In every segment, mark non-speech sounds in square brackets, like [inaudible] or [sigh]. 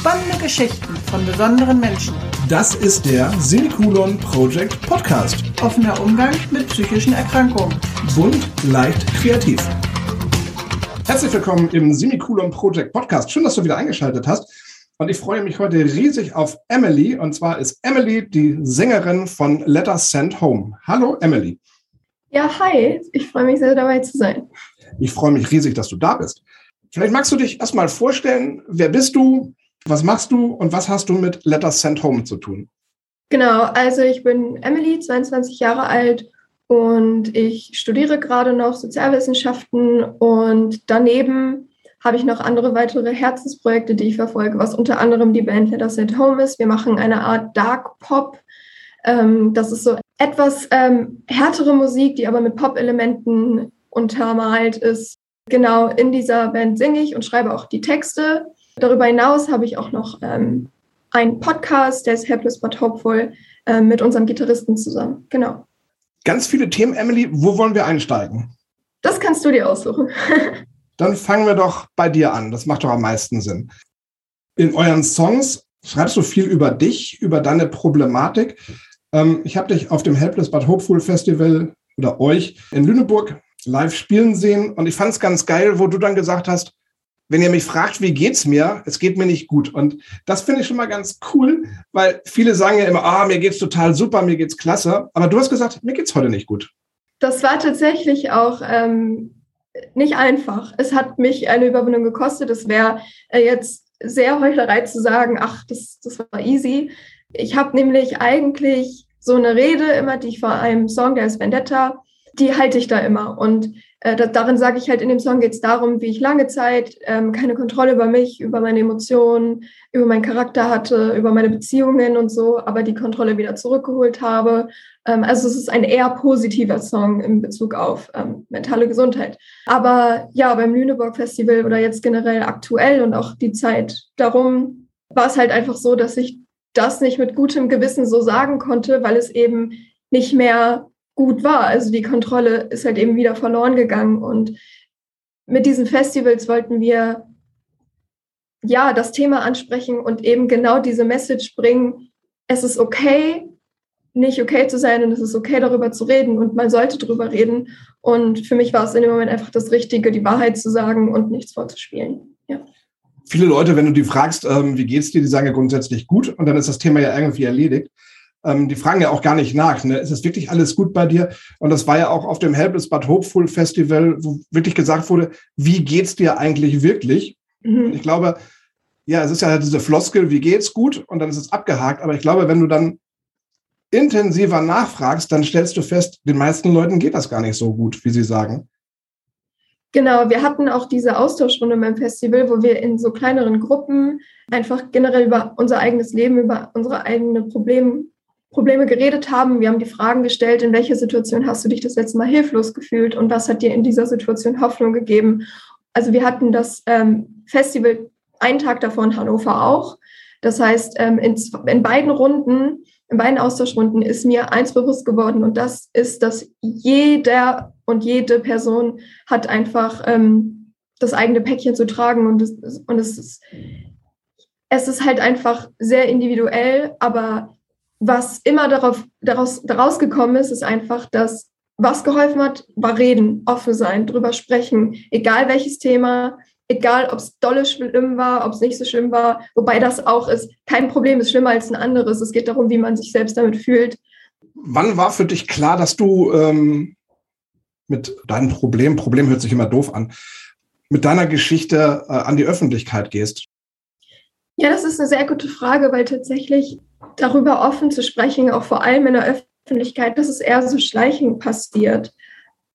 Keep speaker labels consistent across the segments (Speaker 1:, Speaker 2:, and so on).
Speaker 1: Spannende Geschichten von besonderen Menschen.
Speaker 2: Das ist der Semikolon Project Podcast.
Speaker 1: Offener Umgang mit psychischen Erkrankungen.
Speaker 2: Bunt, leicht, kreativ. Herzlich willkommen im Semikolon Project Podcast. Schön, dass du wieder eingeschaltet hast. Und ich freue mich heute riesig auf Emily. Und zwar ist Emily die Sängerin von Letters Sent Home. Hallo, Emily.
Speaker 3: Ja, hi. Ich freue mich sehr, dabei zu sein.
Speaker 2: Ich freue mich riesig, dass du da bist. Vielleicht magst du dich erstmal vorstellen, wer bist du, was machst du und was hast du mit Letters Sent Home zu tun?
Speaker 3: Genau, also ich bin Emily, 22 Jahre alt und ich studiere gerade noch Sozialwissenschaften und daneben habe ich noch andere weitere Herzensprojekte, die ich verfolge, was unter anderem die Band Letters Sent Home ist. Wir machen eine Art Dark Pop. Ähm, das ist so etwas ähm, härtere Musik, die aber mit Pop-Elementen untermalt ist. Genau, in dieser Band singe ich und schreibe auch die Texte. Darüber hinaus habe ich auch noch ähm, einen Podcast, der ist Helpless But Hopeful, äh, mit unserem Gitarristen zusammen. Genau.
Speaker 2: Ganz viele Themen, Emily. Wo wollen wir einsteigen?
Speaker 3: Das kannst du dir aussuchen. [laughs]
Speaker 2: Dann fangen wir doch bei dir an. Das macht doch am meisten Sinn. In euren Songs schreibst du viel über dich, über deine Problematik. Ähm, ich habe dich auf dem Helpless But Hopeful Festival oder euch in Lüneburg live spielen sehen und ich fand es ganz geil, wo du dann gesagt hast, wenn ihr mich fragt, wie geht's mir, es geht mir nicht gut. Und das finde ich schon mal ganz cool, weil viele sagen ja immer, ah, mir geht's total super, mir geht's klasse. Aber du hast gesagt, mir geht's heute nicht gut.
Speaker 3: Das war tatsächlich auch ähm, nicht einfach. Es hat mich eine Überwindung gekostet. Es wäre äh, jetzt sehr Heuchlerei zu sagen, ach, das, das war easy. Ich habe nämlich eigentlich so eine Rede immer, die ich vor einem Song, der ist Vendetta, die halte ich da immer. Und äh, da, darin sage ich halt, in dem Song geht es darum, wie ich lange Zeit ähm, keine Kontrolle über mich, über meine Emotionen, über meinen Charakter hatte, über meine Beziehungen und so, aber die Kontrolle wieder zurückgeholt habe. Ähm, also es ist ein eher positiver Song in Bezug auf ähm, mentale Gesundheit. Aber ja, beim Lüneburg Festival oder jetzt generell aktuell und auch die Zeit darum, war es halt einfach so, dass ich das nicht mit gutem Gewissen so sagen konnte, weil es eben nicht mehr gut war. Also die Kontrolle ist halt eben wieder verloren gegangen. Und mit diesen Festivals wollten wir ja das Thema ansprechen und eben genau diese Message bringen. Es ist okay, nicht okay zu sein und es ist okay, darüber zu reden und man sollte darüber reden. Und für mich war es in dem Moment einfach das Richtige, die Wahrheit zu sagen und nichts vorzuspielen. Ja.
Speaker 2: Viele Leute, wenn du die fragst, ähm, wie geht's dir, die sagen ja grundsätzlich gut und dann ist das Thema ja irgendwie erledigt ähm, die fragen ja auch gar nicht nach. Ne? Ist es wirklich alles gut bei dir? Und das war ja auch auf dem Helpless But Hopeful Festival, wo wirklich gesagt wurde, wie geht's dir eigentlich wirklich? Mhm. Ich glaube, ja, es ist ja diese Floskel, wie geht's gut? Und dann ist es abgehakt. Aber ich glaube, wenn du dann intensiver nachfragst, dann stellst du fest, den meisten Leuten geht das gar nicht so gut, wie sie sagen.
Speaker 3: Genau, wir hatten auch diese Austauschrunde beim Festival, wo wir in so kleineren Gruppen einfach generell über unser eigenes Leben, über unsere eigenen Probleme Probleme geredet haben. Wir haben die Fragen gestellt, in welcher Situation hast du dich das letzte Mal hilflos gefühlt und was hat dir in dieser Situation Hoffnung gegeben? Also wir hatten das ähm, Festival einen Tag davor in Hannover auch. Das heißt, ähm, in, in beiden Runden, in beiden Austauschrunden ist mir eins bewusst geworden und das ist, dass jeder und jede Person hat einfach ähm, das eigene Päckchen zu tragen und es, und es ist, es ist halt einfach sehr individuell, aber was immer darauf, daraus, daraus gekommen ist, ist einfach, dass was geholfen hat, war reden, offen sein, drüber sprechen, egal welches Thema, egal ob es dolle schlimm war, ob es nicht so schlimm war, wobei das auch ist, kein Problem ist schlimmer als ein anderes. Es geht darum, wie man sich selbst damit fühlt.
Speaker 2: Wann war für dich klar, dass du ähm, mit deinem Problem, Problem hört sich immer doof an, mit deiner Geschichte äh, an die Öffentlichkeit gehst?
Speaker 3: Ja, das ist eine sehr gute Frage, weil tatsächlich darüber offen zu sprechen, auch vor allem in der Öffentlichkeit, dass es eher so schleichend passiert.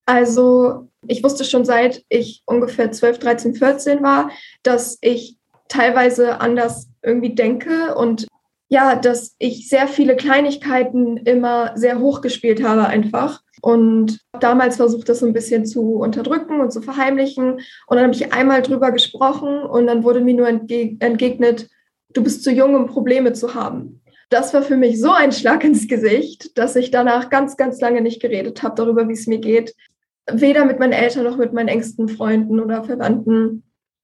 Speaker 3: Also ich wusste schon seit ich ungefähr 12, 13, 14 war, dass ich teilweise anders irgendwie denke und ja, dass ich sehr viele Kleinigkeiten immer sehr hoch gespielt habe einfach. Und damals versucht, das so ein bisschen zu unterdrücken und zu verheimlichen. Und dann habe ich einmal drüber gesprochen und dann wurde mir nur entgegnet, du bist zu jung, um Probleme zu haben das war für mich so ein Schlag ins Gesicht, dass ich danach ganz, ganz lange nicht geredet habe darüber, wie es mir geht. Weder mit meinen Eltern noch mit meinen engsten Freunden oder Verwandten.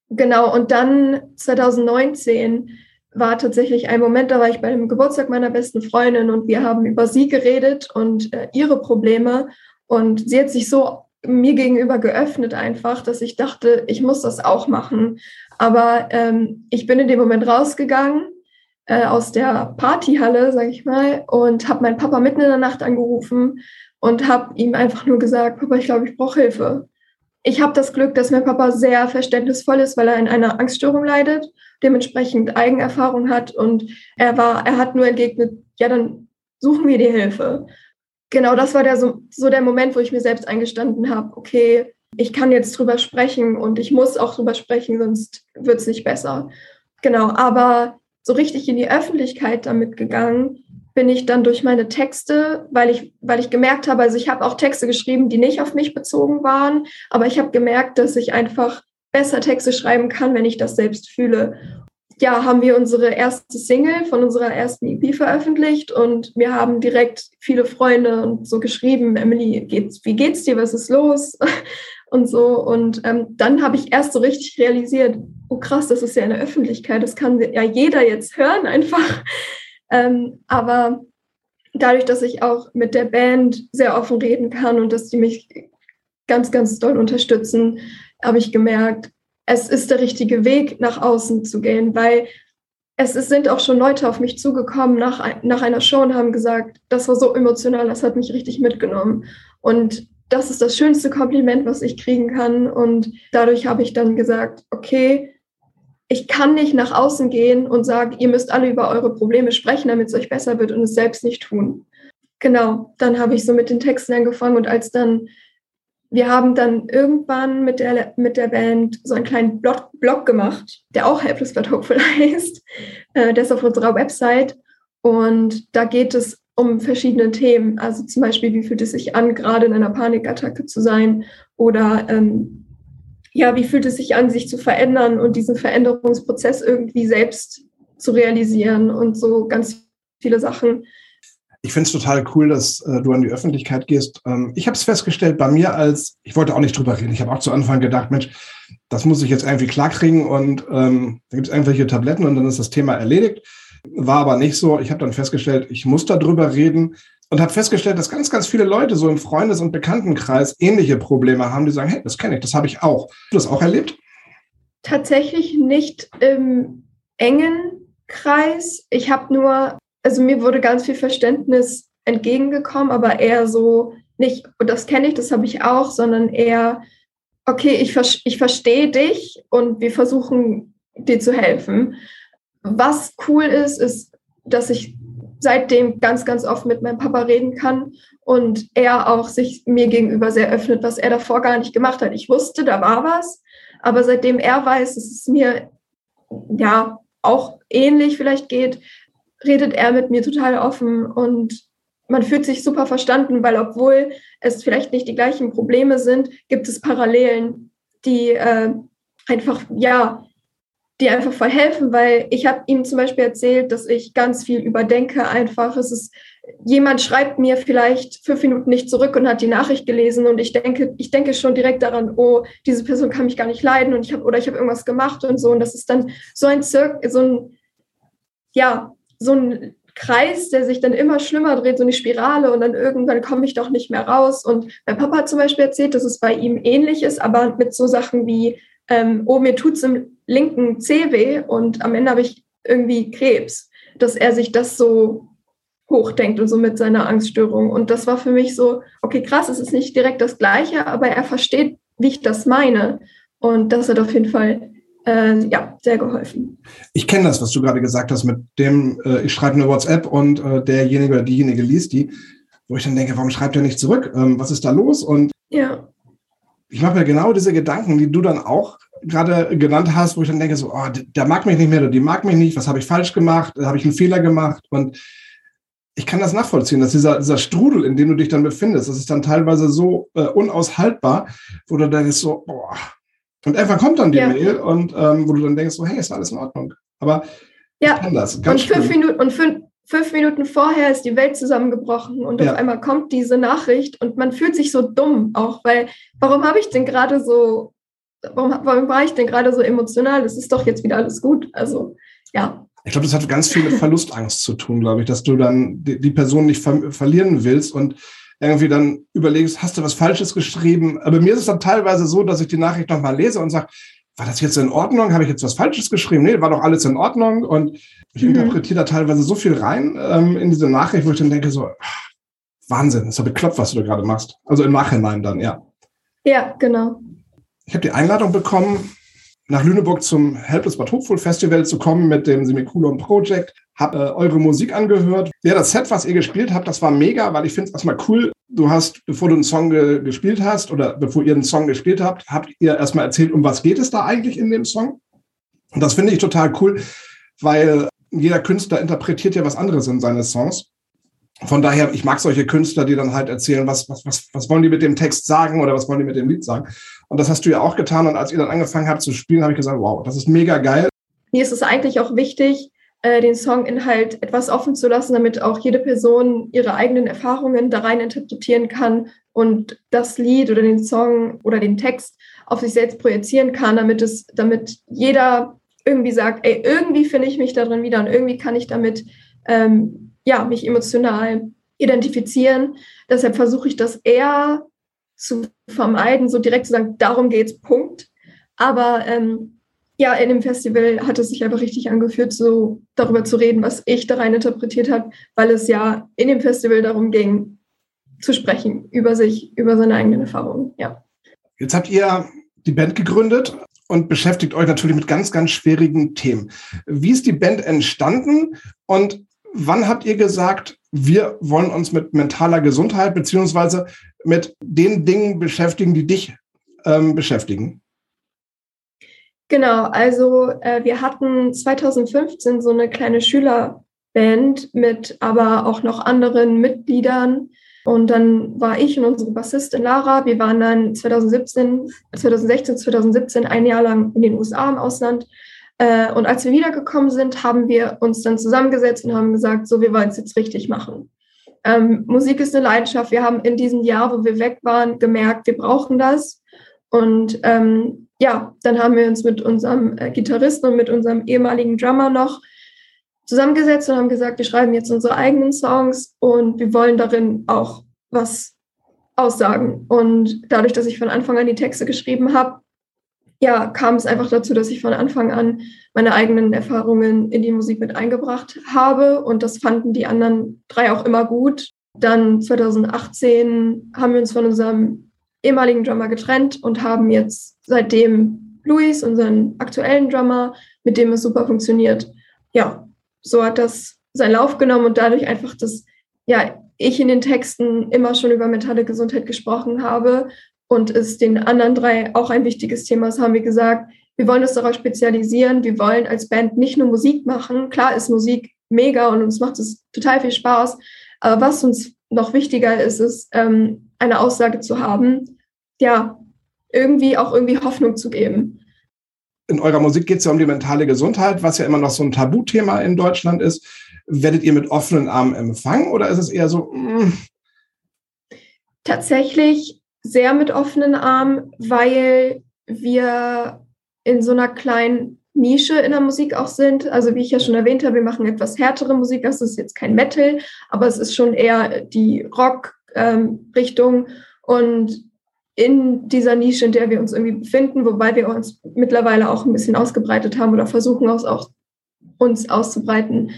Speaker 3: Genau, und dann 2019 war tatsächlich ein Moment, da war ich bei dem Geburtstag meiner besten Freundin und wir haben über sie geredet und äh, ihre Probleme. Und sie hat sich so mir gegenüber geöffnet einfach, dass ich dachte, ich muss das auch machen. Aber ähm, ich bin in dem Moment rausgegangen äh, aus der Partyhalle, sag ich mal, und habe meinen Papa mitten in der Nacht angerufen und habe ihm einfach nur gesagt, Papa, ich glaube, ich brauche Hilfe. Ich habe das Glück, dass mein Papa sehr verständnisvoll ist, weil er in einer Angststörung leidet, dementsprechend Eigenerfahrung hat und er war, er hat nur entgegnet, ja, dann suchen wir die Hilfe. Genau, das war der so, so der Moment, wo ich mir selbst eingestanden habe, okay, ich kann jetzt drüber sprechen und ich muss auch drüber sprechen, sonst wird es nicht besser. Genau, aber so richtig in die Öffentlichkeit damit gegangen bin ich dann durch meine Texte, weil ich, weil ich gemerkt habe, also ich habe auch Texte geschrieben, die nicht auf mich bezogen waren, aber ich habe gemerkt, dass ich einfach besser Texte schreiben kann, wenn ich das selbst fühle. Ja, haben wir unsere erste Single von unserer ersten EP veröffentlicht und wir haben direkt viele Freunde und so geschrieben, Emily, geht's, wie geht's dir, was ist los? [laughs] und so. Und ähm, dann habe ich erst so richtig realisiert, oh krass, das ist ja eine Öffentlichkeit, das kann ja jeder jetzt hören einfach. [laughs] Ähm, aber dadurch, dass ich auch mit der Band sehr offen reden kann und dass die mich ganz, ganz doll unterstützen, habe ich gemerkt, es ist der richtige Weg, nach außen zu gehen, weil es, es sind auch schon Leute auf mich zugekommen nach, nach einer Show und haben gesagt, das war so emotional, das hat mich richtig mitgenommen. Und das ist das schönste Kompliment, was ich kriegen kann. Und dadurch habe ich dann gesagt, okay, ich kann nicht nach außen gehen und sagen, ihr müsst alle über eure Probleme sprechen, damit es euch besser wird und es selbst nicht tun. Genau, dann habe ich so mit den Texten angefangen und als dann, wir haben dann irgendwann mit der, mit der Band so einen kleinen Blog, Blog gemacht, der auch Helpless but Hopeful [laughs] heißt. Äh, der ist auf unserer Website und da geht es um verschiedene Themen. Also zum Beispiel, wie fühlt es sich an, gerade in einer Panikattacke zu sein oder ähm, ja, wie fühlt es sich an, sich zu verändern und diesen Veränderungsprozess irgendwie selbst zu realisieren und so ganz viele Sachen.
Speaker 2: Ich finde es total cool, dass äh, du an die Öffentlichkeit gehst. Ähm, ich habe es festgestellt bei mir als, ich wollte auch nicht drüber reden. Ich habe auch zu Anfang gedacht, Mensch, das muss ich jetzt irgendwie klarkriegen und ähm, da gibt es irgendwelche Tabletten und dann ist das Thema erledigt. War aber nicht so. Ich habe dann festgestellt, ich muss darüber reden und habe festgestellt, dass ganz, ganz viele Leute so im Freundes- und Bekanntenkreis ähnliche Probleme haben, die sagen, hey, das kenne ich, das habe ich auch. Hast du das auch erlebt?
Speaker 3: Tatsächlich nicht im engen Kreis. Ich habe nur, also mir wurde ganz viel Verständnis entgegengekommen, aber eher so nicht, das kenne ich, das habe ich auch, sondern eher, okay, ich, ich verstehe dich und wir versuchen dir zu helfen. Was cool ist, ist, dass ich seitdem ganz, ganz oft mit meinem Papa reden kann und er auch sich mir gegenüber sehr öffnet, was er davor gar nicht gemacht hat. Ich wusste, da war was, aber seitdem er weiß, dass es mir ja auch ähnlich vielleicht geht, redet er mit mir total offen und man fühlt sich super verstanden, weil obwohl es vielleicht nicht die gleichen Probleme sind, gibt es Parallelen, die äh, einfach ja die einfach voll helfen, weil ich habe ihm zum Beispiel erzählt, dass ich ganz viel überdenke einfach. Es ist, jemand schreibt mir vielleicht fünf Minuten nicht zurück und hat die Nachricht gelesen und ich denke, ich denke schon direkt daran, oh, diese Person kann mich gar nicht leiden und ich habe oder ich habe irgendwas gemacht und so und das ist dann so ein Zirk, so ein ja, so ein Kreis, der sich dann immer schlimmer dreht, so eine Spirale und dann irgendwann komme ich doch nicht mehr raus. Und mein Papa hat zum Beispiel erzählt, dass es bei ihm ähnlich ist, aber mit so Sachen wie, ähm, oh, mir tut es im linken Zeh weh und am Ende habe ich irgendwie Krebs, dass er sich das so hochdenkt und so mit seiner Angststörung. Und das war für mich so, okay, krass, es ist nicht direkt das Gleiche, aber er versteht, wie ich das meine. Und das hat auf jeden Fall äh, ja, sehr geholfen.
Speaker 2: Ich kenne das, was du gerade gesagt hast, mit dem, äh, ich schreibe eine WhatsApp und äh, derjenige oder diejenige liest die, wo ich dann denke, warum schreibt er nicht zurück? Ähm, was ist da los? Und
Speaker 3: ja.
Speaker 2: ich mache mir genau diese Gedanken, die du dann auch gerade genannt hast, wo ich dann denke, so, oh, der mag mich nicht mehr oder die mag mich nicht, was habe ich falsch gemacht, habe ich einen Fehler gemacht und ich kann das nachvollziehen, dass dieser, dieser Strudel, in dem du dich dann befindest, das ist dann teilweise so äh, unaushaltbar, wo du denkst so, boah. Und einfach kommt dann die ja. Mail und ähm, wo du dann denkst so, hey, ist alles in Ordnung. Aber
Speaker 3: ja. ich kann das. Ganz und fünf, Minuten, und fünf, fünf Minuten vorher ist die Welt zusammengebrochen und ja. auf einmal kommt diese Nachricht und man fühlt sich so dumm auch, weil warum habe ich denn gerade so warum, warum war ich denn gerade so emotional? Das ist doch jetzt wieder alles gut. Also ja,
Speaker 2: Ich glaube, das hat ganz viel mit Verlustangst zu tun, glaube ich, dass du dann die, die Person nicht ver verlieren willst und irgendwie dann überlegst, hast du was Falsches geschrieben? Aber mir ist es dann teilweise so, dass ich die Nachricht nochmal lese und sage, war das jetzt in Ordnung? Habe ich jetzt was Falsches geschrieben? Nee, war doch alles in Ordnung. Und ich mhm. interpretiere da teilweise so viel rein ähm, in diese Nachricht, wo ich dann denke, so, ach, Wahnsinn, das ist ja bekloppt, was du da gerade machst. Also im Nachhinein dann, ja.
Speaker 3: Ja, genau.
Speaker 2: Ich habe die Einladung bekommen, nach Lüneburg zum Helpless Bad Hopeful Festival zu kommen mit dem Semikulon Project. Hab äh, eure Musik angehört. Ja, das Set, was ihr gespielt habt, das war mega, weil ich finde es erstmal cool. Du hast, bevor du einen Song ge gespielt hast oder bevor ihr einen Song gespielt habt, habt ihr erstmal erzählt, um was geht es da eigentlich in dem Song. Und das finde ich total cool, weil jeder Künstler interpretiert ja was anderes in seine Songs. Von daher, ich mag solche Künstler, die dann halt erzählen, was, was, was, was wollen die mit dem Text sagen oder was wollen die mit dem Lied sagen. Und das hast du ja auch getan. Und als ihr dann angefangen habt zu spielen, habe ich gesagt, wow, das ist mega geil.
Speaker 3: Mir ist es eigentlich auch wichtig, äh, den Songinhalt etwas offen zu lassen, damit auch jede Person ihre eigenen Erfahrungen da rein interpretieren kann und das Lied oder den Song oder den Text auf sich selbst projizieren kann, damit es, damit jeder irgendwie sagt, ey, irgendwie finde ich mich da drin wieder und irgendwie kann ich damit ähm, ja mich emotional identifizieren. Deshalb versuche ich das eher zu vermeiden, so direkt zu sagen, darum geht's, Punkt. Aber ähm, ja, in dem Festival hat es sich einfach richtig angeführt, so darüber zu reden, was ich da rein interpretiert habe, weil es ja in dem Festival darum ging, zu sprechen über sich, über seine eigenen Erfahrungen. Ja.
Speaker 2: Jetzt habt ihr die Band gegründet und beschäftigt euch natürlich mit ganz, ganz schwierigen Themen. Wie ist die Band entstanden und wann habt ihr gesagt, wir wollen uns mit mentaler Gesundheit beziehungsweise mit den Dingen beschäftigen, die dich ähm, beschäftigen?
Speaker 3: Genau, also äh, wir hatten 2015 so eine kleine Schülerband mit aber auch noch anderen Mitgliedern. Und dann war ich und unsere Bassistin Lara, wir waren dann 2017, 2016, 2017 ein Jahr lang in den USA im Ausland. Äh, und als wir wiedergekommen sind, haben wir uns dann zusammengesetzt und haben gesagt, so, wir wollen es jetzt richtig machen. Ähm, Musik ist eine Leidenschaft. Wir haben in diesem Jahr, wo wir weg waren, gemerkt, wir brauchen das. Und ähm, ja, dann haben wir uns mit unserem äh, Gitarristen und mit unserem ehemaligen Drummer noch zusammengesetzt und haben gesagt, wir schreiben jetzt unsere eigenen Songs und wir wollen darin auch was aussagen. Und dadurch, dass ich von Anfang an die Texte geschrieben habe, ja, kam es einfach dazu, dass ich von Anfang an meine eigenen Erfahrungen in die Musik mit eingebracht habe und das fanden die anderen drei auch immer gut. Dann 2018 haben wir uns von unserem ehemaligen Drummer getrennt und haben jetzt seitdem Luis, unseren aktuellen Drummer, mit dem es super funktioniert. Ja, so hat das seinen Lauf genommen und dadurch einfach, dass ja, ich in den Texten immer schon über mentale Gesundheit gesprochen habe und es den anderen drei auch ein wichtiges Thema ist, haben wir gesagt, wir wollen uns darauf spezialisieren. Wir wollen als Band nicht nur Musik machen. Klar ist Musik mega und uns macht es total viel Spaß. Aber was uns noch wichtiger ist, ist, ähm, eine Aussage zu haben, ja, irgendwie auch irgendwie Hoffnung zu geben.
Speaker 2: In eurer Musik geht es ja um die mentale Gesundheit, was ja immer noch so ein Tabuthema in Deutschland ist. Werdet ihr mit offenen Armen empfangen oder ist es eher so? Mm?
Speaker 3: Tatsächlich sehr mit offenen Armen, weil wir in so einer kleinen Nische in der Musik auch sind. Also wie ich ja schon erwähnt habe, wir machen etwas härtere Musik. Das ist jetzt kein Metal, aber es ist schon eher die Rock-Richtung. Ähm, und in dieser Nische, in der wir uns irgendwie befinden, wobei wir uns mittlerweile auch ein bisschen ausgebreitet haben oder versuchen auch, auch uns auszubreiten,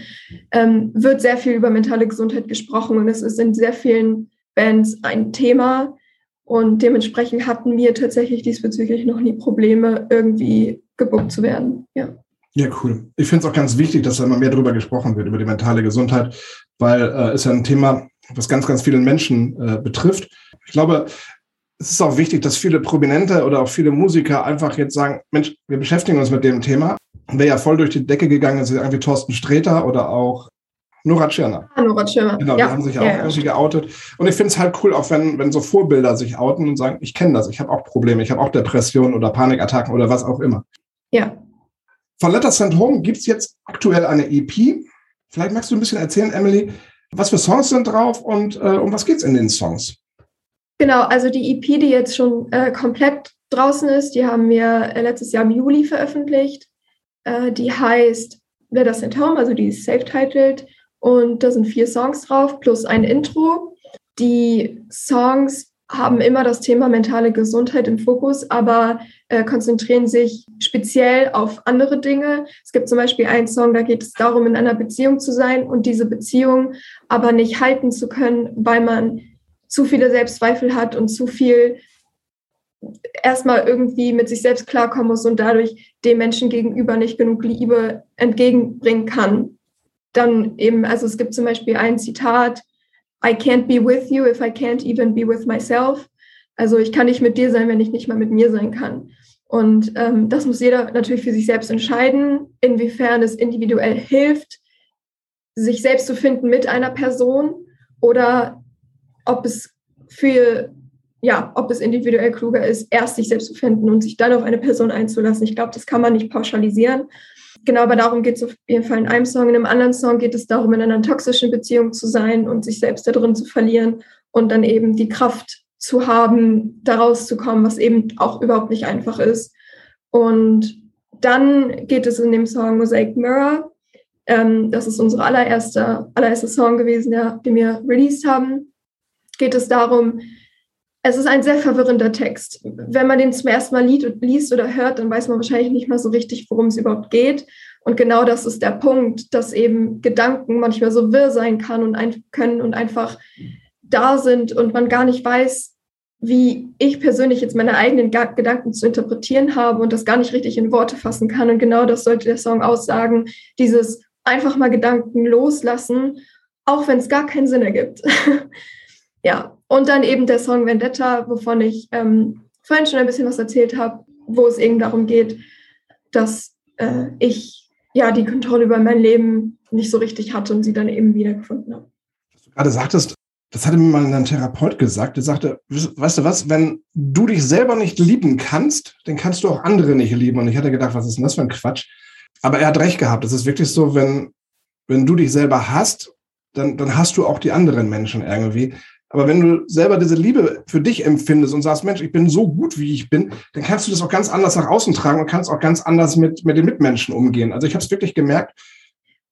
Speaker 3: ähm, wird sehr viel über mentale Gesundheit gesprochen und es ist in sehr vielen Bands ein Thema. Und dementsprechend hatten wir tatsächlich diesbezüglich noch nie Probleme, irgendwie gebuckt zu werden. Ja.
Speaker 2: Ja, cool. Ich finde es auch ganz wichtig, dass da immer mehr darüber gesprochen wird, über die mentale Gesundheit, weil äh, ja ein Thema, was ganz, ganz viele Menschen äh, betrifft. Ich glaube, es ist auch wichtig, dass viele Prominente oder auch viele Musiker einfach jetzt sagen, Mensch, wir beschäftigen uns mit dem Thema. Wer ja voll durch die Decke gegangen ist, ist irgendwie Thorsten Sträter oder auch Nora Tschirner.
Speaker 3: Ah, Nora Tschirner.
Speaker 2: Genau, ja. die haben sich auch ja, irgendwie geoutet. Und ich finde es halt cool, auch wenn, wenn so Vorbilder sich outen und sagen, ich kenne das, ich habe auch Probleme, ich habe auch Depressionen oder Panikattacken oder was auch immer.
Speaker 3: Ja.
Speaker 2: Von Letters Sent Home gibt es jetzt aktuell eine EP. Vielleicht magst du ein bisschen erzählen, Emily, was für Songs sind drauf und äh, um was geht es in den Songs?
Speaker 3: Genau, also die EP, die jetzt schon äh, komplett draußen ist, die haben wir äh, letztes Jahr im Juli veröffentlicht. Äh, die heißt Let Us At Home, also die ist self-titled und da sind vier Songs drauf plus ein Intro. Die Songs haben immer das Thema mentale Gesundheit im Fokus, aber äh, konzentrieren sich speziell auf andere Dinge. Es gibt zum Beispiel einen Song, da geht es darum, in einer Beziehung zu sein und diese Beziehung aber nicht halten zu können, weil man zu viele Selbstzweifel hat und zu viel erstmal irgendwie mit sich selbst klarkommen muss und dadurch dem Menschen gegenüber nicht genug Liebe entgegenbringen kann. Dann eben, also es gibt zum Beispiel ein Zitat, I can't be with you if I can't even be with myself. Also ich kann nicht mit dir sein, wenn ich nicht mal mit mir sein kann. Und ähm, das muss jeder natürlich für sich selbst entscheiden, inwiefern es individuell hilft, sich selbst zu finden mit einer Person oder ob es für ja, ob es individuell kluger ist, erst sich selbst zu finden und sich dann auf eine Person einzulassen. Ich glaube, das kann man nicht pauschalisieren. Genau, aber darum geht es auf jeden Fall in einem Song. In einem anderen Song geht es darum, in einer toxischen Beziehung zu sein und sich selbst da drin zu verlieren und dann eben die Kraft zu haben, da rauszukommen, was eben auch überhaupt nicht einfach ist. Und dann geht es in dem Song Mosaic Mirror. Ähm, das ist unser allererster, allererster Song gewesen, ja, den wir released haben. Geht es darum, es ist ein sehr verwirrender Text. Wenn man den zum ersten Mal liest oder hört, dann weiß man wahrscheinlich nicht mal so richtig, worum es überhaupt geht. Und genau das ist der Punkt, dass eben Gedanken manchmal so wirr sein kann und ein, können und einfach da sind und man gar nicht weiß, wie ich persönlich jetzt meine eigenen Gedanken zu interpretieren habe und das gar nicht richtig in Worte fassen kann. Und genau das sollte der Song aussagen, dieses einfach mal Gedanken loslassen, auch wenn es gar keinen Sinn ergibt. [laughs] ja, und dann eben der Song Vendetta, wovon ich ähm, vorhin schon ein bisschen was erzählt habe, wo es eben darum geht, dass äh, ich ja die Kontrolle über mein Leben nicht so richtig hatte und sie dann eben wiedergefunden habe.
Speaker 2: Was du gerade sagtest, das hatte mir mal ein Therapeut gesagt, der sagte, weißt du was, wenn du dich selber nicht lieben kannst, dann kannst du auch andere nicht lieben. Und ich hatte gedacht, was ist denn das für ein Quatsch? Aber er hat recht gehabt. Es ist wirklich so, wenn, wenn du dich selber hast, dann, dann hast du auch die anderen Menschen irgendwie. Aber wenn du selber diese Liebe für dich empfindest und sagst, Mensch, ich bin so gut, wie ich bin, dann kannst du das auch ganz anders nach außen tragen und kannst auch ganz anders mit, mit den Mitmenschen umgehen. Also ich habe es wirklich gemerkt.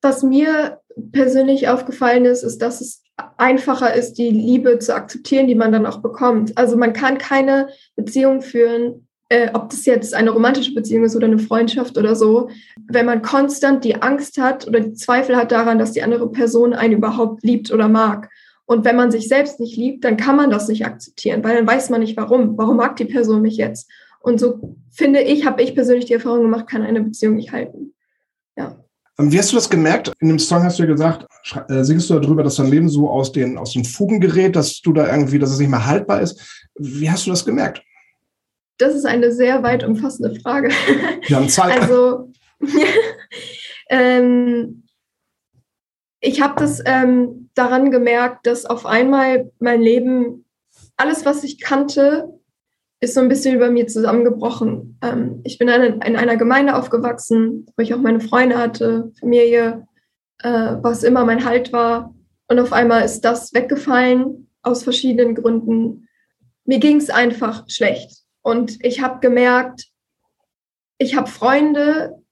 Speaker 3: Was mir persönlich aufgefallen ist, ist, dass es einfacher ist, die Liebe zu akzeptieren, die man dann auch bekommt. Also man kann keine Beziehung führen, äh, ob das jetzt eine romantische Beziehung ist oder eine Freundschaft oder so, wenn man konstant die Angst hat oder die Zweifel hat daran, dass die andere Person einen überhaupt liebt oder mag. Und wenn man sich selbst nicht liebt, dann kann man das nicht akzeptieren, weil dann weiß man nicht warum. Warum mag die Person mich jetzt? Und so finde ich, habe ich persönlich die Erfahrung gemacht, kann eine Beziehung nicht halten. Ja.
Speaker 2: Ähm, wie hast du das gemerkt? In dem Song hast du ja gesagt, äh, singst du darüber, dass dein Leben so aus den, aus den Fugen gerät, dass du da irgendwie, dass es nicht mehr haltbar ist. Wie hast du das gemerkt?
Speaker 3: Das ist eine sehr weit umfassende Frage.
Speaker 2: Wir haben Zeit.
Speaker 3: Also, [laughs] ähm, ich habe das ähm, daran gemerkt, dass auf einmal mein Leben, alles, was ich kannte, ist so ein bisschen über mir zusammengebrochen. Ähm, ich bin in, in, einer Gemeinde aufgewachsen, wo ich auch meine Freunde hatte, Familie, äh, was immer mein Halt war. Und auf einmal ist das weggefallen aus verschiedenen Gründen. Mir ging es einfach schlecht. Und ich habe gemerkt, ich habe Freunde,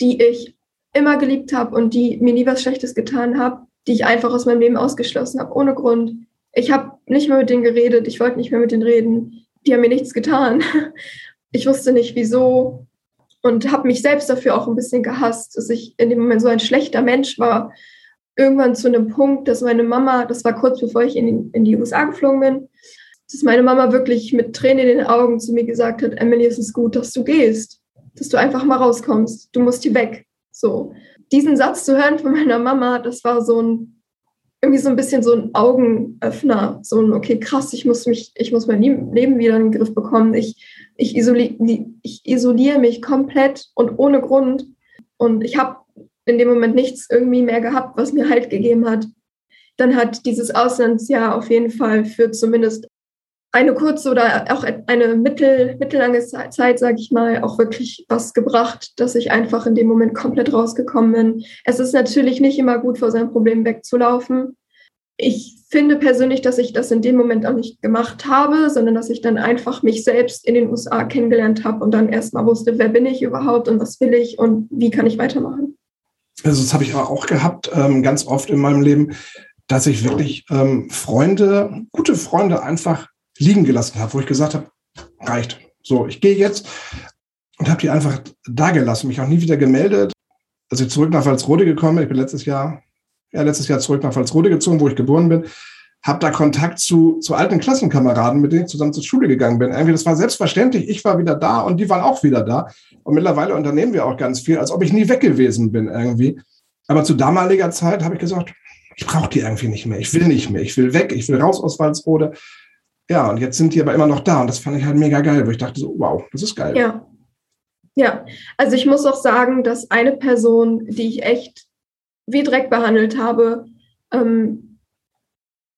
Speaker 3: die ich immer geliebt habe und die mir nie was Schlechtes getan habe, die ich einfach aus meinem Leben ausgeschlossen habe, ohne Grund. Ich habe nicht mehr mit denen geredet, ich wollte nicht mehr mit denen reden. Die haben mir nichts getan. [laughs] Ich wusste nicht wieso und habe mich selbst dafür auch ein bisschen gehasst, dass ich in dem Moment so ein schlechter Mensch war. Irgendwann zu einem Punkt, dass meine Mama, das war kurz bevor ich in die, in die USA geflogen bin, dass meine Mama wirklich mit Tränen in den Augen zu mir gesagt hat, Emily, es ist gut, dass du gehst, dass du einfach mal rauskommst, du musst hier weg. So, diesen Satz zu hören von meiner Mama, das war so ein, irgendwie so ein bisschen so ein Augenöffner, so ein, okay, krass, ich muss mich, ich muss mein Leben wieder in den Griff bekommen. Ich, ich, isoli ich isoliere mich komplett und ohne Grund. Und ich habe in dem Moment nichts irgendwie mehr gehabt, was mir Halt gegeben hat. Dann hat dieses Auslandsjahr auf jeden Fall für zumindest eine kurze oder auch eine mittel, mittellange Zeit, sage ich mal, auch wirklich was gebracht, dass ich einfach in dem Moment komplett rausgekommen bin. Es ist natürlich nicht immer gut, vor seinem Problem wegzulaufen. Ich finde persönlich, dass ich das in dem Moment auch nicht gemacht habe, sondern dass ich dann einfach mich selbst in den USA kennengelernt habe und dann erstmal wusste, wer bin ich überhaupt und was will ich und wie kann ich weitermachen.
Speaker 2: also das habe ich auch gehabt, ähm, ganz oft in meinem Leben, dass ich wirklich ähm, Freunde, gute Freunde einfach liegen gelassen habe, wo ich gesagt habe, reicht. So, ich gehe jetzt und habe die einfach da gelassen, mich auch nie wieder gemeldet. Als ich zurück nach Walsrode gekommen ich bin letztes Jahr, ja, letztes Jahr zurück nach Walsrode gezogen, wo ich geboren bin, habe da Kontakt zu, zu alten Klassenkameraden, mit denen ich zusammen zur Schule gegangen bin. Irgendwie, das war selbstverständlich. Ich war wieder da und die waren auch wieder da. Und mittlerweile unternehmen wir auch ganz viel, als ob ich nie weg gewesen bin irgendwie. Aber zu damaliger Zeit habe ich gesagt, ich brauche die irgendwie nicht mehr. Ich will nicht mehr. Ich will weg. Ich will raus aus Walsrode. Ja, und jetzt sind die aber immer noch da. Und das fand ich halt mega geil, wo ich dachte so, wow, das ist geil.
Speaker 3: Ja. Ja, also ich muss auch sagen, dass eine Person, die ich echt wie Dreck behandelt habe, ähm,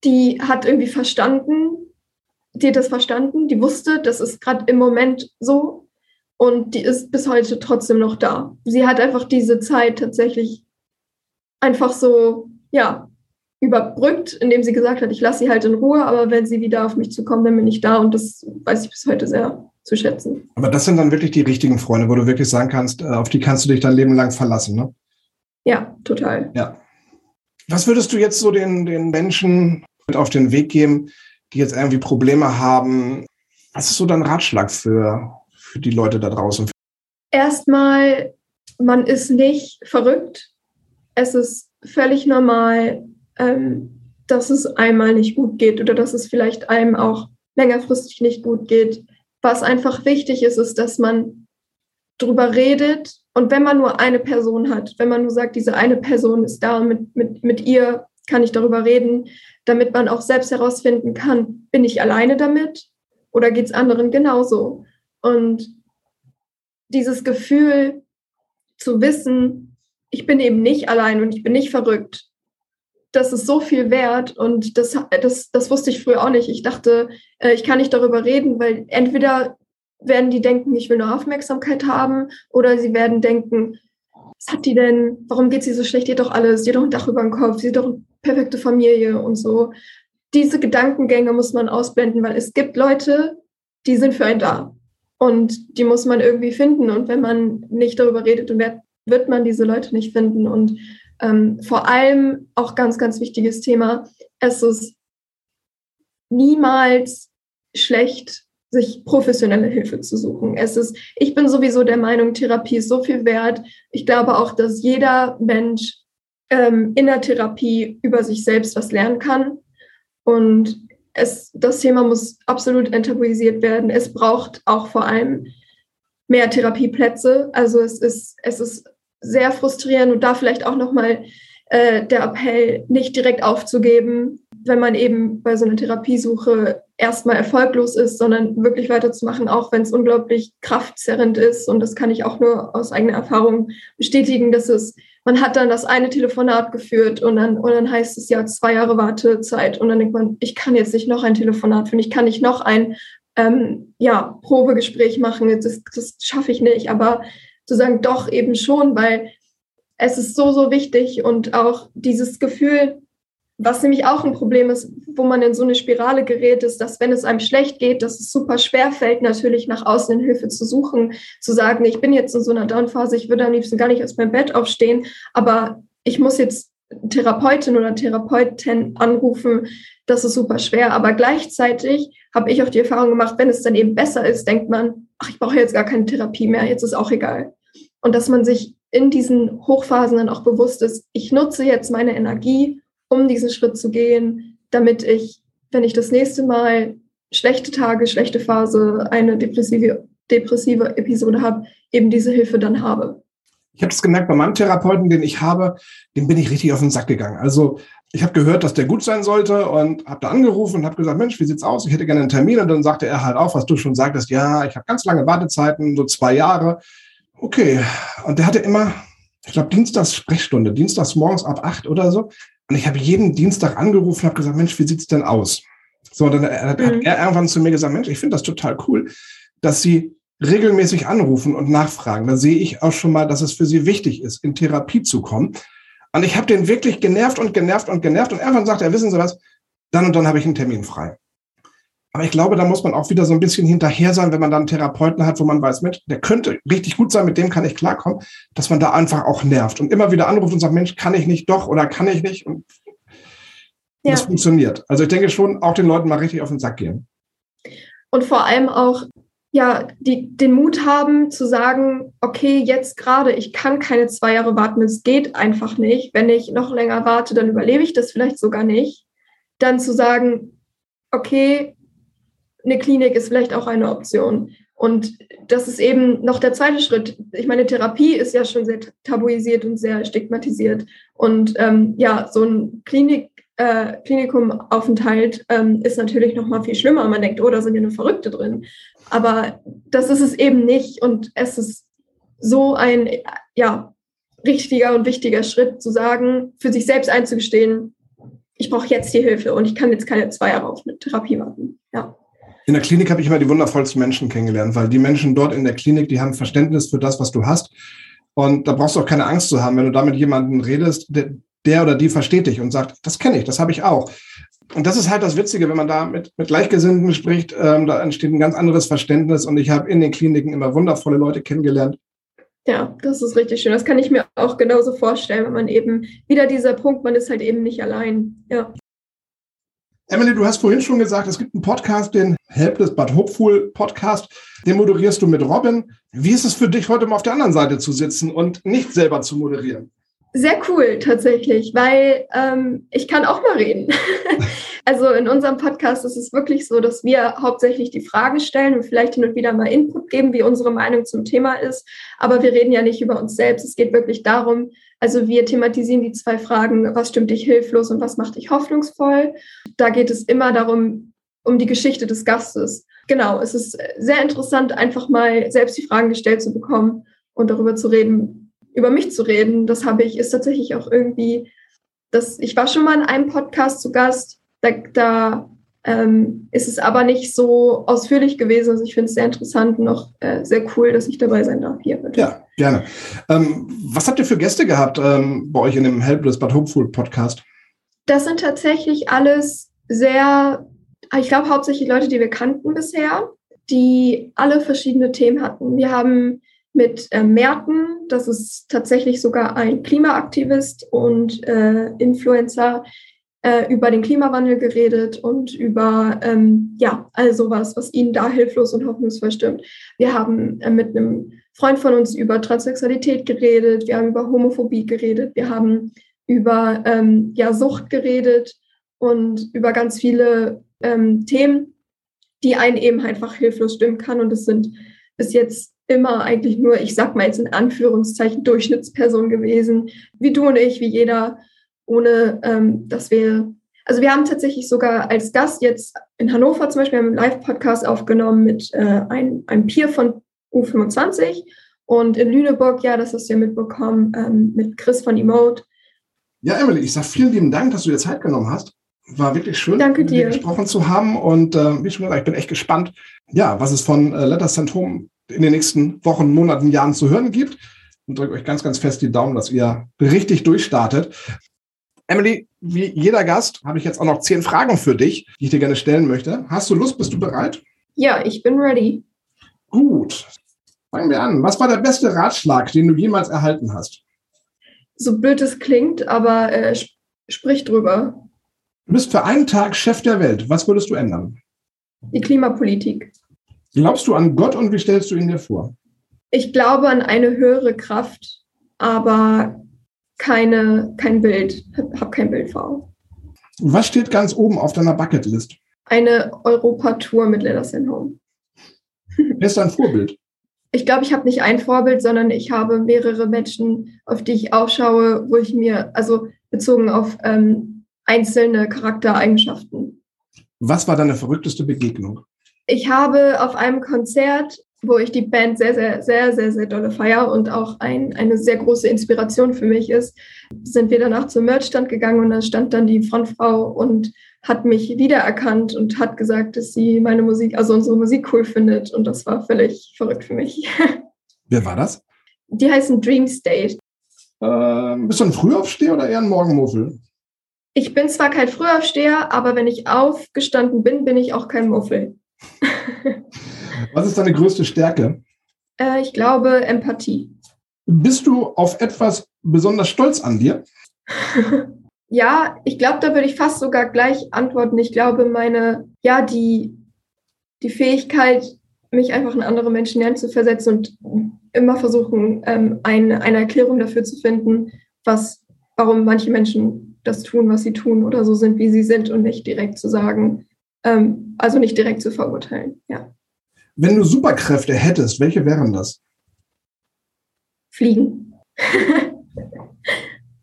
Speaker 3: die hat irgendwie verstanden, die hat das verstanden, die wusste, das ist gerade im Moment so und die ist bis heute trotzdem noch da. Sie hat einfach diese Zeit tatsächlich einfach so, ja, überbrückt, indem sie gesagt hat, ich lasse sie halt in Ruhe, aber wenn sie wieder auf mich zukommt, dann bin ich da und das weiß ich bis heute sehr zu schätzen.
Speaker 2: Aber das sind dann wirklich die richtigen Freunde, wo du wirklich sagen kannst, äh, auf die kannst du dich dein Leben lang verlassen, ne?
Speaker 3: Ja, total.
Speaker 2: Ja. Was würdest du jetzt so den, den Menschen mit auf den Weg geben, die jetzt irgendwie Probleme haben? Was ist so dein Ratschlag für, für die Leute da draußen?
Speaker 3: Erstmal, man ist nicht verrückt. Es ist völlig normal, ähm, dass es einmal nicht gut geht oder dass es vielleicht einem auch längerfristig nicht gut geht. Was einfach wichtig ist, ist, dass man drüber redet und wenn man nur eine Person hat, wenn man nur sagt, diese eine Person ist da und mit, mit, mit ihr kann ich darüber reden, damit man auch selbst herausfinden kann, bin ich alleine damit oder geht es anderen genauso? Und dieses Gefühl zu wissen, ich bin eben nicht allein und ich bin nicht verrückt, das ist so viel wert und das, das, das wusste ich früher auch nicht. Ich dachte, äh, ich kann nicht darüber reden, weil entweder werden die denken, ich will nur Aufmerksamkeit haben oder sie werden denken, was hat die denn, warum geht sie so schlecht, hat doch alles, hat doch ein Dach über dem Kopf, sie hat doch eine perfekte Familie und so. Diese Gedankengänge muss man ausblenden, weil es gibt Leute, die sind für einen da und die muss man irgendwie finden und wenn man nicht darüber redet, dann wird man diese Leute nicht finden und ähm, vor allem auch ganz, ganz wichtiges Thema, es ist niemals schlecht, sich professionelle Hilfe zu suchen. Es ist, ich bin sowieso der Meinung, Therapie ist so viel wert. Ich glaube auch, dass jeder Mensch ähm, in der Therapie über sich selbst was lernen kann. Und es, das Thema muss absolut enttabuisiert werden. Es braucht auch vor allem mehr Therapieplätze. Also es ist, es ist sehr frustrierend und da vielleicht auch nochmal äh, der Appell, nicht direkt aufzugeben, wenn man eben bei so einer Therapiesuche erstmal erfolglos ist, sondern wirklich weiterzumachen, auch wenn es unglaublich kraftzerrend ist. Und das kann ich auch nur aus eigener Erfahrung bestätigen, dass es, man hat dann das eine Telefonat geführt und dann, und dann heißt es ja zwei Jahre Wartezeit. Und dann denkt man, ich kann jetzt nicht noch ein Telefonat führen, ich kann nicht noch ein ähm, ja, Probegespräch machen, das, das schaffe ich nicht. Aber zu sagen, doch eben schon, weil es ist so, so wichtig und auch dieses Gefühl, was nämlich auch ein Problem ist, wo man in so eine Spirale gerät, ist, dass wenn es einem schlecht geht, dass es super schwer fällt, natürlich nach außen in Hilfe zu suchen, zu sagen, ich bin jetzt in so einer Downphase, ich würde am liebsten gar nicht aus meinem Bett aufstehen, aber ich muss jetzt Therapeutin oder Therapeutin anrufen, das ist super schwer. Aber gleichzeitig habe ich auch die Erfahrung gemacht, wenn es dann eben besser ist, denkt man, ach, ich brauche jetzt gar keine Therapie mehr, jetzt ist auch egal. Und dass man sich in diesen Hochphasen dann auch bewusst ist, ich nutze jetzt meine Energie, um diesen Schritt zu gehen, damit ich, wenn ich das nächste Mal schlechte Tage, schlechte Phase, eine depressive, depressive Episode habe, eben diese Hilfe dann habe.
Speaker 2: Ich habe das gemerkt bei meinem Therapeuten, den ich habe, dem bin ich richtig auf den Sack gegangen. Also ich habe gehört, dass der gut sein sollte und habe da angerufen und habe gesagt, Mensch, wie sieht's aus? Ich hätte gerne einen Termin. Und dann sagte er halt auch, was du schon sagtest, ja, ich habe ganz lange Wartezeiten, so zwei Jahre. Okay. Und der hatte immer, ich glaube, Dienstags Sprechstunde, Dienstags morgens ab acht oder so. Und ich habe jeden Dienstag angerufen und habe gesagt, Mensch, wie sieht's denn aus? So, und dann hat mhm. er irgendwann zu mir gesagt, Mensch, ich finde das total cool, dass Sie regelmäßig anrufen und nachfragen. Da sehe ich auch schon mal, dass es für Sie wichtig ist, in Therapie zu kommen. Und ich habe den wirklich genervt und genervt und genervt. Und irgendwann sagt er, wissen Sie was, dann und dann habe ich einen Termin frei. Aber ich glaube, da muss man auch wieder so ein bisschen hinterher sein, wenn man dann einen Therapeuten hat, wo man weiß, Mensch, der könnte richtig gut sein, mit dem kann ich klarkommen, dass man da einfach auch nervt und immer wieder anruft und sagt, Mensch, kann ich nicht doch oder kann ich nicht? Und ja. das funktioniert. Also ich denke schon, auch den Leuten mal richtig auf den Sack gehen.
Speaker 3: Und vor allem auch ja, die, den Mut haben zu sagen, okay, jetzt gerade, ich kann keine zwei Jahre warten, es geht einfach nicht. Wenn ich noch länger warte, dann überlebe ich das vielleicht sogar nicht. Dann zu sagen, okay, eine Klinik ist vielleicht auch eine Option. Und das ist eben noch der zweite Schritt. Ich meine, Therapie ist ja schon sehr tabuisiert und sehr stigmatisiert. Und ähm, ja, so ein Klinik, äh, Klinikumaufenthalt ähm, ist natürlich noch mal viel schlimmer. Man denkt, oh, da sind ja nur Verrückte drin. Aber das ist es eben nicht. Und es ist so ein ja, richtiger und wichtiger Schritt zu sagen, für sich selbst einzugestehen, ich brauche jetzt die Hilfe und ich kann jetzt keine zwei Jahre auf eine Therapie warten. Ja.
Speaker 2: In der Klinik habe ich immer die wundervollsten Menschen kennengelernt, weil die Menschen dort in der Klinik, die haben Verständnis für das, was du hast. Und da brauchst du auch keine Angst zu haben, wenn du da mit jemandem redest, der, der oder die versteht dich und sagt, das kenne ich, das habe ich auch. Und das ist halt das Witzige, wenn man da mit, mit Gleichgesinnten spricht, ähm, da entsteht ein ganz anderes Verständnis. Und ich habe in den Kliniken immer wundervolle Leute kennengelernt.
Speaker 3: Ja, das ist richtig schön. Das kann ich mir auch genauso vorstellen, wenn man eben wieder dieser Punkt, man ist halt eben nicht allein. Ja.
Speaker 2: Emily, du hast vorhin schon gesagt, es gibt einen Podcast, den Helpless But Hopeful Podcast. Den moderierst du mit Robin. Wie ist es für dich, heute mal auf der anderen Seite zu sitzen und nicht selber zu moderieren?
Speaker 3: Sehr cool tatsächlich, weil ähm, ich kann auch mal reden. [laughs] also in unserem Podcast ist es wirklich so, dass wir hauptsächlich die Fragen stellen und vielleicht hin und wieder mal Input geben, wie unsere Meinung zum Thema ist. Aber wir reden ja nicht über uns selbst. Es geht wirklich darum, also wir thematisieren die zwei Fragen, was stimmt dich hilflos und was macht dich hoffnungsvoll. Da geht es immer darum, um die Geschichte des Gastes. Genau, es ist sehr interessant, einfach mal selbst die Fragen gestellt zu bekommen und darüber zu reden, über mich zu reden. Das habe ich, ist tatsächlich auch irgendwie, das, ich war schon mal in einem Podcast zu Gast, da, da ähm, ist es aber nicht so ausführlich gewesen. Also ich finde es sehr interessant und auch äh, sehr cool, dass ich dabei sein darf hier.
Speaker 2: Bitte. Ja, gerne. Ähm, was habt ihr für Gäste gehabt ähm, bei euch in dem Helpless But Hopeful Podcast?
Speaker 3: Das sind tatsächlich alles sehr, ich glaube hauptsächlich Leute, die wir kannten bisher, die alle verschiedene Themen hatten. Wir haben mit äh, Merten, das ist tatsächlich sogar ein Klimaaktivist und äh, Influencer, äh, über den Klimawandel geredet und über ähm, ja all sowas, was ihn da hilflos und hoffnungsvoll stimmt. Wir haben äh, mit einem Freund von uns über Transsexualität geredet, wir haben über Homophobie geredet, wir haben über ähm, ja, Sucht geredet und über ganz viele ähm, Themen, die einen eben einfach hilflos stimmen kann. Und es sind bis jetzt immer eigentlich nur, ich sag mal jetzt in Anführungszeichen, Durchschnittsperson gewesen, wie du und ich, wie jeder, ohne ähm, dass wir, also wir haben tatsächlich sogar als Gast jetzt in Hannover zum Beispiel einen Live-Podcast aufgenommen mit äh, einem, einem Peer von U25 und in Lüneburg, ja, das hast du ja mitbekommen, ähm, mit Chris von Emote.
Speaker 2: Ja, Emily, ich sage vielen lieben Dank, dass du dir Zeit genommen hast. War wirklich schön,
Speaker 3: Danke mit dir
Speaker 2: gesprochen zu haben. Und äh, wie schon gesagt, ich bin echt gespannt, ja, was es von äh, Letters Sent Home in den nächsten Wochen, Monaten, Jahren zu hören gibt. Und drücke euch ganz, ganz fest die Daumen, dass ihr richtig durchstartet. Emily, wie jeder Gast habe ich jetzt auch noch zehn Fragen für dich, die ich dir gerne stellen möchte. Hast du Lust? Bist du bereit?
Speaker 3: Ja, ich bin ready.
Speaker 2: Gut. Fangen wir an. Was war der beste Ratschlag, den du jemals erhalten hast?
Speaker 3: So blöd es klingt, aber äh, sprich drüber.
Speaker 2: Du bist für einen Tag Chef der Welt. Was würdest du ändern?
Speaker 3: Die Klimapolitik.
Speaker 2: Glaubst du an Gott und wie stellst du ihn dir vor?
Speaker 3: Ich glaube an eine höhere Kraft, aber keine, kein Bild, habe kein Bild vor.
Speaker 2: Was steht ganz oben auf deiner Bucketlist?
Speaker 3: Eine Europatour mit Letters in Home.
Speaker 2: Wer ist dein Vorbild?
Speaker 3: Ich glaube, ich habe nicht ein Vorbild, sondern ich habe mehrere Menschen, auf die ich aufschaue, wo ich mir, also bezogen auf ähm, einzelne Charaktereigenschaften.
Speaker 2: Was war deine verrückteste Begegnung?
Speaker 3: Ich habe auf einem Konzert, wo ich die Band sehr, sehr, sehr, sehr, sehr dolle feier und auch ein, eine sehr große Inspiration für mich ist, sind wir danach zum Merchstand gegangen und da stand dann die Frontfrau und hat mich wiedererkannt und hat gesagt, dass sie meine Musik, also unsere Musik cool findet und das war völlig verrückt für mich. [laughs]
Speaker 2: Wer war das?
Speaker 3: Die heißen Dream State.
Speaker 2: Ähm, bist du ein Frühaufsteher oder eher ein Morgenmuffel?
Speaker 3: Ich bin zwar kein Frühaufsteher, aber wenn ich aufgestanden bin, bin ich auch kein Muffel. [laughs]
Speaker 2: Was ist deine größte Stärke?
Speaker 3: Äh, ich glaube Empathie.
Speaker 2: Bist du auf etwas besonders stolz an dir? [laughs]
Speaker 3: ja, ich glaube, da würde ich fast sogar gleich antworten. Ich glaube, meine, ja, die, die Fähigkeit, mich einfach in andere Menschen hineinzuversetzen und immer versuchen, ähm, eine, eine Erklärung dafür zu finden, was, warum manche Menschen das tun, was sie tun oder so sind, wie sie sind und nicht direkt zu sagen, ähm, also nicht direkt zu verurteilen, ja.
Speaker 2: Wenn du Superkräfte hättest, welche wären das?
Speaker 3: Fliegen. [laughs]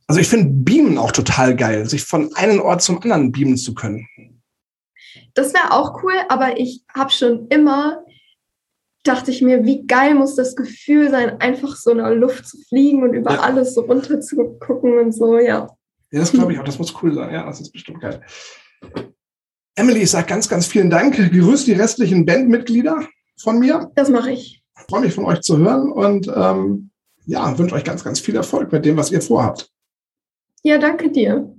Speaker 2: also ich finde Beamen auch total geil, sich von einem Ort zum anderen beamen zu können.
Speaker 3: Das wäre auch cool, aber ich habe schon immer dachte ich mir, wie geil muss das Gefühl sein, einfach so in der Luft zu fliegen und über ja. alles so runter zu gucken und so, ja.
Speaker 2: Ja, das glaube ich [laughs] auch, das muss cool sein, ja, das ist bestimmt geil. Emily, ich sage ganz, ganz vielen Dank. Grüß die restlichen Bandmitglieder von mir.
Speaker 3: Das mache ich.
Speaker 2: Freue mich von euch zu hören und ähm, ja, wünsche euch ganz, ganz viel Erfolg mit dem, was ihr vorhabt.
Speaker 3: Ja, danke dir.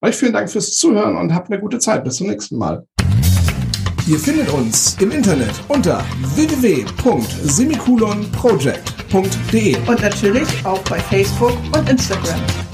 Speaker 2: Euch vielen Dank fürs Zuhören und habt eine gute Zeit. Bis zum nächsten Mal. Ihr findet uns im Internet unter www.semikolonproject.de
Speaker 1: und natürlich auch bei Facebook und Instagram.